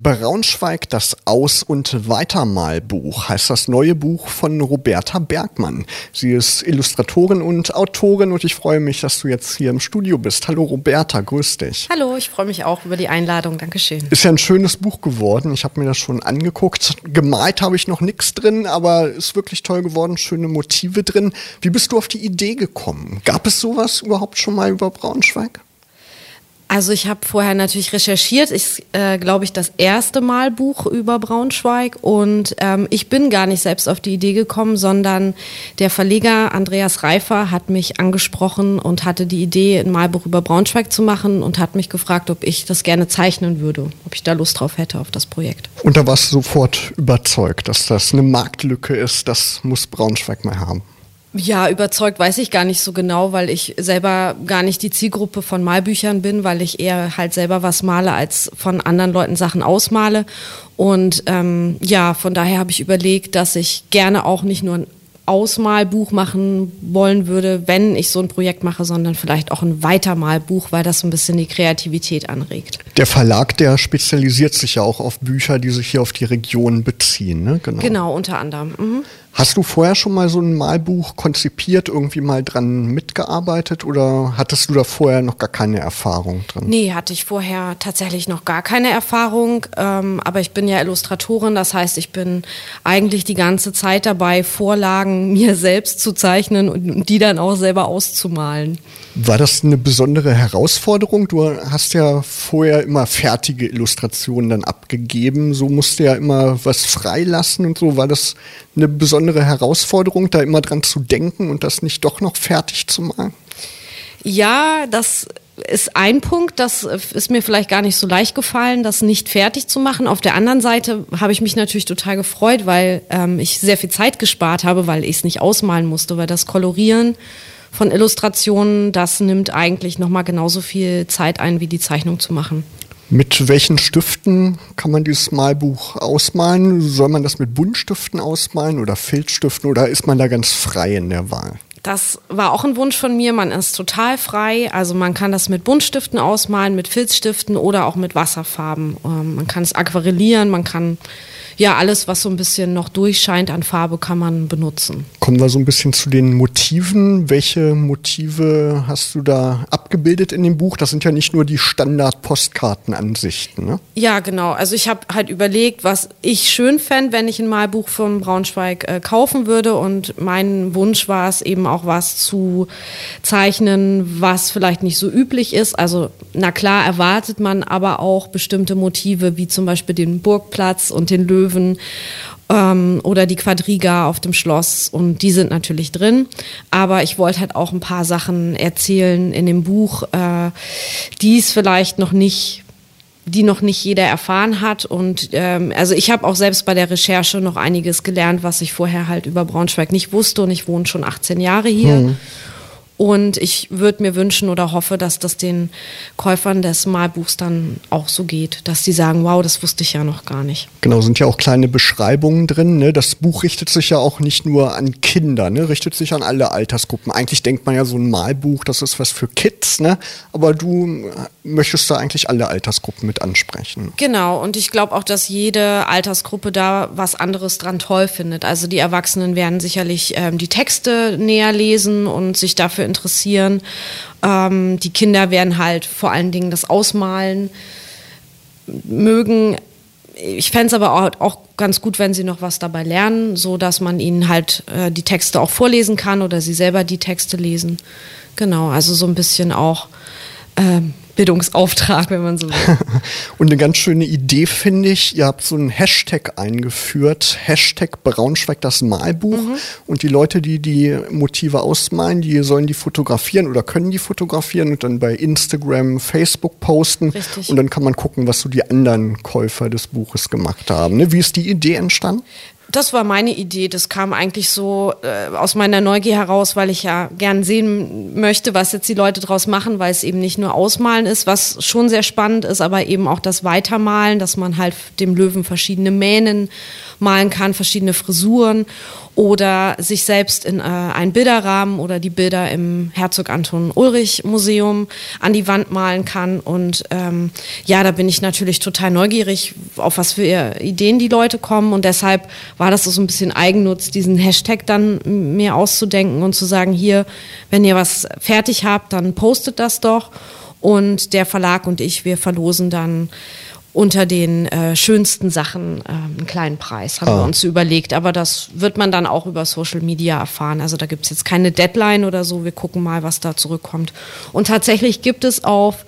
Braunschweig, das Aus- und Weitermalbuch heißt das neue Buch von Roberta Bergmann. Sie ist Illustratorin und Autorin und ich freue mich, dass du jetzt hier im Studio bist. Hallo Roberta, grüß dich. Hallo, ich freue mich auch über die Einladung. Dankeschön. Ist ja ein schönes Buch geworden. Ich habe mir das schon angeguckt. Gemalt habe ich noch nichts drin, aber ist wirklich toll geworden. Schöne Motive drin. Wie bist du auf die Idee gekommen? Gab es sowas überhaupt schon mal über Braunschweig? Also ich habe vorher natürlich recherchiert. Ich äh, glaube ich das erste Mal Buch über Braunschweig und ähm, ich bin gar nicht selbst auf die Idee gekommen, sondern der Verleger Andreas Reifer hat mich angesprochen und hatte die Idee, ein Malbuch über Braunschweig zu machen und hat mich gefragt, ob ich das gerne zeichnen würde, ob ich da Lust drauf hätte auf das Projekt. Und da warst du sofort überzeugt, dass das eine Marktlücke ist. Das muss Braunschweig mal haben. Ja, überzeugt weiß ich gar nicht so genau, weil ich selber gar nicht die Zielgruppe von Malbüchern bin, weil ich eher halt selber was male, als von anderen Leuten Sachen ausmale. Und ähm, ja, von daher habe ich überlegt, dass ich gerne auch nicht nur ein Ausmalbuch machen wollen würde, wenn ich so ein Projekt mache, sondern vielleicht auch ein Weitermalbuch, weil das so ein bisschen die Kreativität anregt. Der Verlag, der spezialisiert sich ja auch auf Bücher, die sich hier auf die Region beziehen, ne? Genau, genau unter anderem. Mhm. Hast du vorher schon mal so ein Malbuch konzipiert, irgendwie mal dran mitgearbeitet oder hattest du da vorher noch gar keine Erfahrung drin? Nee, hatte ich vorher tatsächlich noch gar keine Erfahrung. Ähm, aber ich bin ja Illustratorin, das heißt, ich bin eigentlich die ganze Zeit dabei, Vorlagen mir selbst zu zeichnen und die dann auch selber auszumalen. War das eine besondere Herausforderung? Du hast ja vorher immer fertige Illustrationen dann abgegeben, so musste ja immer was freilassen und so. War das eine besondere Herausforderung, da immer dran zu denken und das nicht doch noch fertig zu machen? Ja, das ist ein Punkt, das ist mir vielleicht gar nicht so leicht gefallen, das nicht fertig zu machen. Auf der anderen Seite habe ich mich natürlich total gefreut, weil ähm, ich sehr viel Zeit gespart habe, weil ich es nicht ausmalen musste, weil das Kolorieren von Illustrationen, das nimmt eigentlich nochmal genauso viel Zeit ein, wie die Zeichnung zu machen. Mit welchen Stiften kann man dieses Malbuch ausmalen? Soll man das mit Buntstiften ausmalen oder Filzstiften oder ist man da ganz frei in der Wahl? Das war auch ein Wunsch von mir. Man ist total frei. Also man kann das mit Buntstiften ausmalen, mit Filzstiften oder auch mit Wasserfarben. Ähm, man kann es aquarellieren, man kann ja, alles, was so ein bisschen noch durchscheint an Farbe, kann man benutzen. Kommen wir so ein bisschen zu den Motiven. Welche Motive hast du da abgebildet in dem Buch? Das sind ja nicht nur die Standard-Postkartenansichten, ne? Ja, genau. Also ich habe halt überlegt, was ich schön fände, wenn ich ein Malbuch von Braunschweig äh, kaufen würde. Und mein Wunsch war es eben auch was zu zeichnen, was vielleicht nicht so üblich ist. Also na klar erwartet man aber auch bestimmte Motive, wie zum Beispiel den Burgplatz und den Löwen Löwen ähm, oder die Quadriga auf dem Schloss und die sind natürlich drin. Aber ich wollte halt auch ein paar Sachen erzählen in dem Buch, äh, die es vielleicht noch nicht die noch nicht jeder erfahren hat. Und ähm, also ich habe auch selbst bei der Recherche noch einiges gelernt, was ich vorher halt über Braunschweig nicht wusste. Und ich wohne schon 18 Jahre hier. Mhm. Und ich würde mir wünschen oder hoffe, dass das den Käufern des Malbuchs dann auch so geht, dass sie sagen, wow, das wusste ich ja noch gar nicht. Genau, sind ja auch kleine Beschreibungen drin. Ne? Das Buch richtet sich ja auch nicht nur an Kinder, ne? richtet sich an alle Altersgruppen. Eigentlich denkt man ja so ein Malbuch, das ist was für Kids, ne? aber du möchtest da eigentlich alle Altersgruppen mit ansprechen. Genau, und ich glaube auch, dass jede Altersgruppe da was anderes dran toll findet. Also die Erwachsenen werden sicherlich ähm, die Texte näher lesen und sich dafür interessieren. Ähm, die Kinder werden halt vor allen Dingen das Ausmalen mögen. Ich fände es aber auch, auch, ganz gut, wenn sie noch was dabei lernen, so dass man ihnen halt äh, die Texte auch vorlesen kann oder sie selber die Texte lesen. Genau, also so ein bisschen auch ähm, Bildungsauftrag, wenn man so will. Und eine ganz schöne Idee finde ich, ihr habt so einen Hashtag eingeführt, Hashtag Braunschweig das Malbuch. Mhm. Und die Leute, die die Motive ausmalen, die sollen die fotografieren oder können die fotografieren und dann bei Instagram, Facebook posten. Richtig. Und dann kann man gucken, was so die anderen Käufer des Buches gemacht haben. Ne? Wie ist die Idee entstanden? Das war meine Idee. Das kam eigentlich so äh, aus meiner Neugier heraus, weil ich ja gern sehen möchte, was jetzt die Leute draus machen, weil es eben nicht nur Ausmalen ist, was schon sehr spannend ist, aber eben auch das Weitermalen, dass man halt dem Löwen verschiedene Mähnen malen kann, verschiedene Frisuren. Oder sich selbst in äh, einen Bilderrahmen oder die Bilder im Herzog Anton Ulrich Museum an die Wand malen kann. Und ähm, ja, da bin ich natürlich total neugierig, auf was für Ideen die Leute kommen. Und deshalb war das so ein bisschen Eigennutz, diesen Hashtag dann mir auszudenken und zu sagen, hier, wenn ihr was fertig habt, dann postet das doch. Und der Verlag und ich, wir verlosen dann unter den äh, schönsten Sachen äh, einen kleinen Preis, haben ah. wir uns überlegt. Aber das wird man dann auch über Social Media erfahren. Also da gibt es jetzt keine Deadline oder so. Wir gucken mal, was da zurückkommt. Und tatsächlich gibt es auf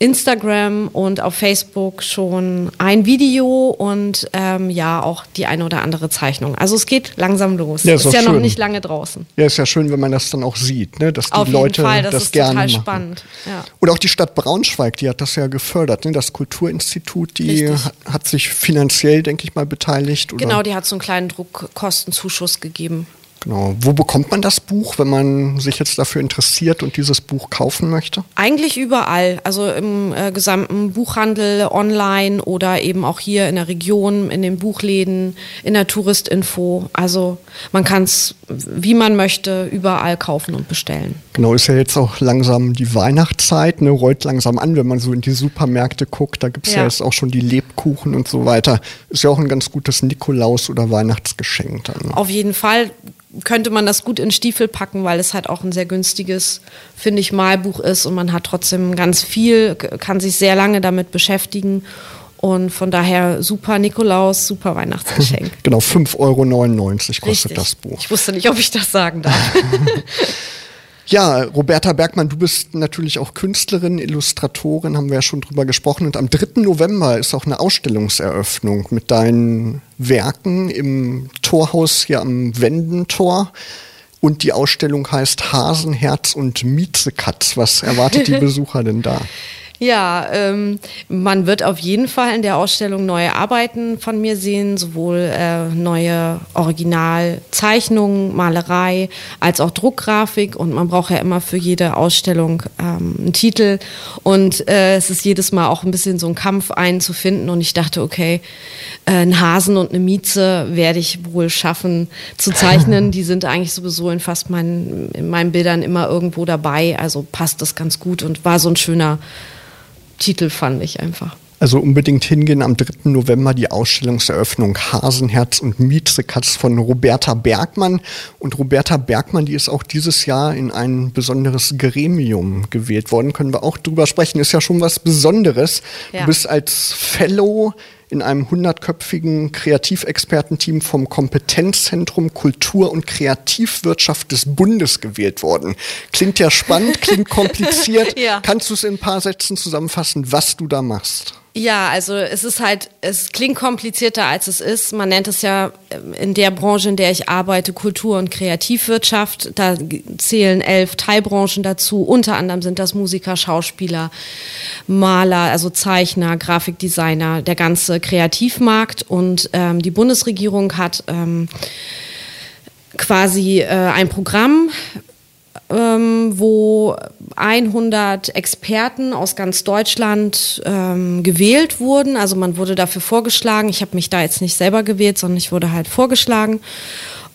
Instagram und auf Facebook schon ein Video und ähm, ja auch die eine oder andere Zeichnung. Also es geht langsam los. Ja, ist, ist ja schön. noch nicht lange draußen. Ja, ist ja schön, wenn man das dann auch sieht, ne? dass die auf Leute Fall, das, das ist gerne total machen. spannend. Ja. Oder auch die Stadt Braunschweig, die hat das ja gefördert. Ne? Das Kulturinstitut, die hat, hat sich finanziell, denke ich mal, beteiligt. Oder? Genau, die hat so einen kleinen Druckkostenzuschuss gegeben. Genau. Wo bekommt man das Buch, wenn man sich jetzt dafür interessiert und dieses Buch kaufen möchte? Eigentlich überall. Also im äh, gesamten Buchhandel, online oder eben auch hier in der Region, in den Buchläden, in der Touristinfo. Also man kann es, wie man möchte, überall kaufen und bestellen. Genau, ist ja jetzt auch langsam die Weihnachtszeit, ne, rollt langsam an, wenn man so in die Supermärkte guckt. Da gibt es ja. ja jetzt auch schon die Lebkuchen und so weiter. Ist ja auch ein ganz gutes Nikolaus- oder Weihnachtsgeschenk dann. Auf jeden Fall könnte man das gut in Stiefel packen, weil es halt auch ein sehr günstiges, finde ich, Malbuch ist und man hat trotzdem ganz viel, kann sich sehr lange damit beschäftigen. Und von daher super Nikolaus, super Weihnachtsgeschenk. genau, 5,99 Euro kostet Richtig. das Buch. Ich wusste nicht, ob ich das sagen darf. Ja, Roberta Bergmann, du bist natürlich auch Künstlerin, Illustratorin, haben wir ja schon drüber gesprochen. Und am 3. November ist auch eine Ausstellungseröffnung mit deinen Werken im Torhaus hier am Wendentor. Und die Ausstellung heißt Hasenherz und Miezekatz. Was erwartet die Besucher denn da? Ja, ähm, man wird auf jeden Fall in der Ausstellung neue Arbeiten von mir sehen, sowohl äh, neue Originalzeichnungen, Malerei als auch Druckgrafik. Und man braucht ja immer für jede Ausstellung ähm, einen Titel. Und äh, es ist jedes Mal auch ein bisschen so ein Kampf, einen zu finden. Und ich dachte, okay, äh, einen Hasen und eine Mieze werde ich wohl schaffen zu zeichnen. Die sind eigentlich sowieso in fast meinen, in meinen Bildern immer irgendwo dabei. Also passt das ganz gut und war so ein schöner Titel fand ich einfach. Also unbedingt hingehen am 3. November die Ausstellungseröffnung Hasenherz und Miezekatz von Roberta Bergmann. Und Roberta Bergmann, die ist auch dieses Jahr in ein besonderes Gremium gewählt worden. Können wir auch drüber sprechen. Ist ja schon was Besonderes. Ja. Du bist als Fellow in einem hundertköpfigen Kreativexpertenteam vom Kompetenzzentrum Kultur und Kreativwirtschaft des Bundes gewählt worden. Klingt ja spannend, klingt kompliziert. ja. Kannst du es in ein paar Sätzen zusammenfassen, was du da machst? Ja, also es ist halt, es klingt komplizierter als es ist. Man nennt es ja ähm, in der Branche, in der ich arbeite, Kultur- und Kreativwirtschaft. Da zählen elf Teilbranchen dazu. Unter anderem sind das Musiker, Schauspieler, Maler, also Zeichner, Grafikdesigner, der ganze Kreativmarkt. Und ähm, die Bundesregierung hat ähm, quasi äh, ein Programm ähm, wo 100 Experten aus ganz Deutschland ähm, gewählt wurden. Also man wurde dafür vorgeschlagen. Ich habe mich da jetzt nicht selber gewählt, sondern ich wurde halt vorgeschlagen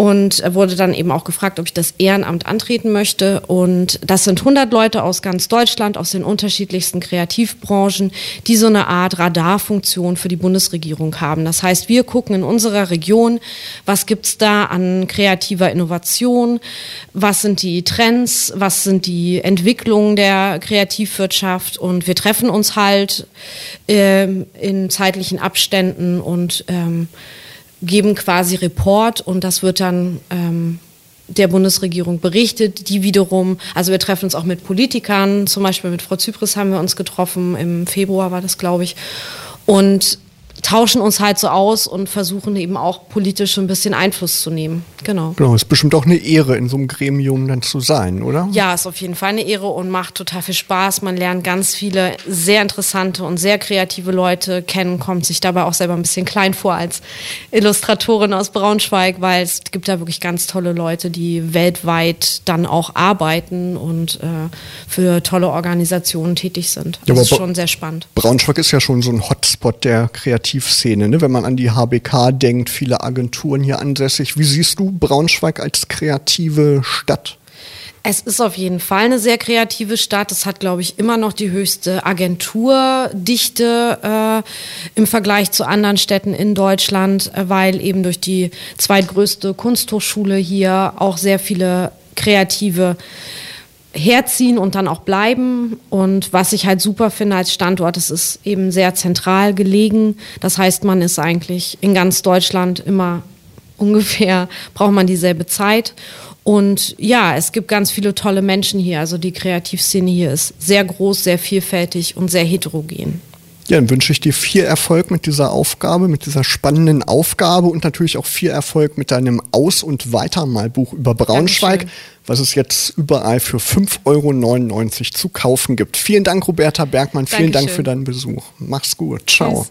und wurde dann eben auch gefragt, ob ich das Ehrenamt antreten möchte. Und das sind 100 Leute aus ganz Deutschland, aus den unterschiedlichsten Kreativbranchen, die so eine Art Radarfunktion für die Bundesregierung haben. Das heißt, wir gucken in unserer Region, was gibt's da an kreativer Innovation, was sind die Trends, was sind die Entwicklungen der Kreativwirtschaft und wir treffen uns halt äh, in zeitlichen Abständen und ähm, geben quasi Report und das wird dann ähm, der Bundesregierung berichtet, die wiederum, also wir treffen uns auch mit Politikern, zum Beispiel mit Frau Zypris haben wir uns getroffen, im Februar war das, glaube ich. Und tauschen uns halt so aus und versuchen eben auch politisch ein bisschen Einfluss zu nehmen. Genau. Genau, ist bestimmt auch eine Ehre, in so einem Gremium dann zu sein, oder? Ja, ist auf jeden Fall eine Ehre und macht total viel Spaß. Man lernt ganz viele sehr interessante und sehr kreative Leute kennen, kommt sich dabei auch selber ein bisschen klein vor als Illustratorin aus Braunschweig, weil es gibt da wirklich ganz tolle Leute, die weltweit dann auch arbeiten und äh, für tolle Organisationen tätig sind. Das ja, ist schon sehr spannend. Braunschweig ist ja schon so ein Hotspot der Kreativität Kreativszene, ne? wenn man an die HBK denkt, viele Agenturen hier ansässig. Wie siehst du Braunschweig als kreative Stadt? Es ist auf jeden Fall eine sehr kreative Stadt. Es hat, glaube ich, immer noch die höchste Agenturdichte äh, im Vergleich zu anderen Städten in Deutschland, äh, weil eben durch die zweitgrößte Kunsthochschule hier auch sehr viele kreative herziehen und dann auch bleiben. Und was ich halt super finde als Standort, es ist eben sehr zentral gelegen. Das heißt, man ist eigentlich in ganz Deutschland immer ungefähr, braucht man dieselbe Zeit. Und ja, es gibt ganz viele tolle Menschen hier. Also die Kreativszene hier ist sehr groß, sehr vielfältig und sehr heterogen. Ja, dann wünsche ich dir viel Erfolg mit dieser Aufgabe, mit dieser spannenden Aufgabe und natürlich auch viel Erfolg mit deinem Aus- und Weitermalbuch über Braunschweig, Dankeschön. Was es jetzt überall für 5,99 Euro zu kaufen gibt. Vielen Dank, Roberta Bergmann. Vielen Dankeschön. Dank für deinen Besuch. Mach's gut. Ciao. Tschüss.